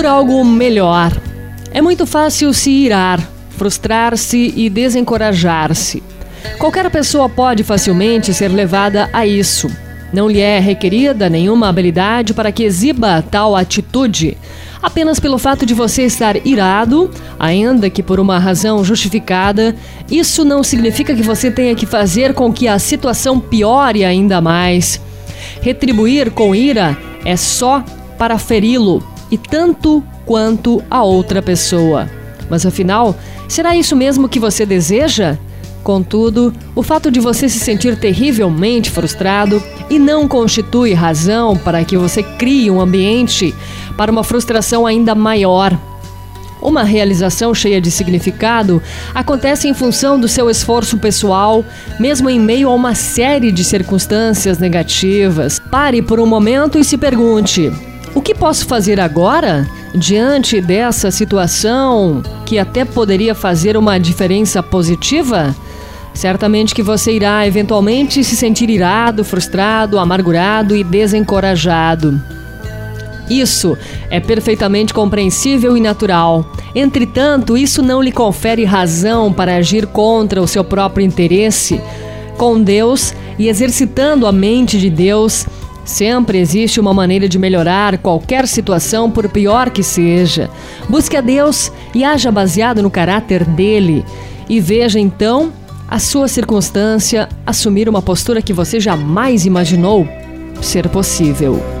por algo melhor. É muito fácil se irar, frustrar-se e desencorajar-se. Qualquer pessoa pode facilmente ser levada a isso. Não lhe é requerida nenhuma habilidade para que exiba tal atitude. Apenas pelo fato de você estar irado, ainda que por uma razão justificada, isso não significa que você tenha que fazer com que a situação piore ainda mais. Retribuir com ira é só para feri-lo, e tanto quanto a outra pessoa. Mas afinal, será isso mesmo que você deseja? Contudo, o fato de você se sentir terrivelmente frustrado e não constitui razão para que você crie um ambiente para uma frustração ainda maior. Uma realização cheia de significado acontece em função do seu esforço pessoal, mesmo em meio a uma série de circunstâncias negativas. Pare por um momento e se pergunte: o que posso fazer agora diante dessa situação que até poderia fazer uma diferença positiva? Certamente que você irá eventualmente se sentir irado, frustrado, amargurado e desencorajado. Isso é perfeitamente compreensível e natural. Entretanto, isso não lhe confere razão para agir contra o seu próprio interesse. Com Deus e exercitando a mente de Deus, Sempre existe uma maneira de melhorar qualquer situação, por pior que seja. Busque a Deus e haja baseado no caráter dele. E veja então a sua circunstância assumir uma postura que você jamais imaginou ser possível.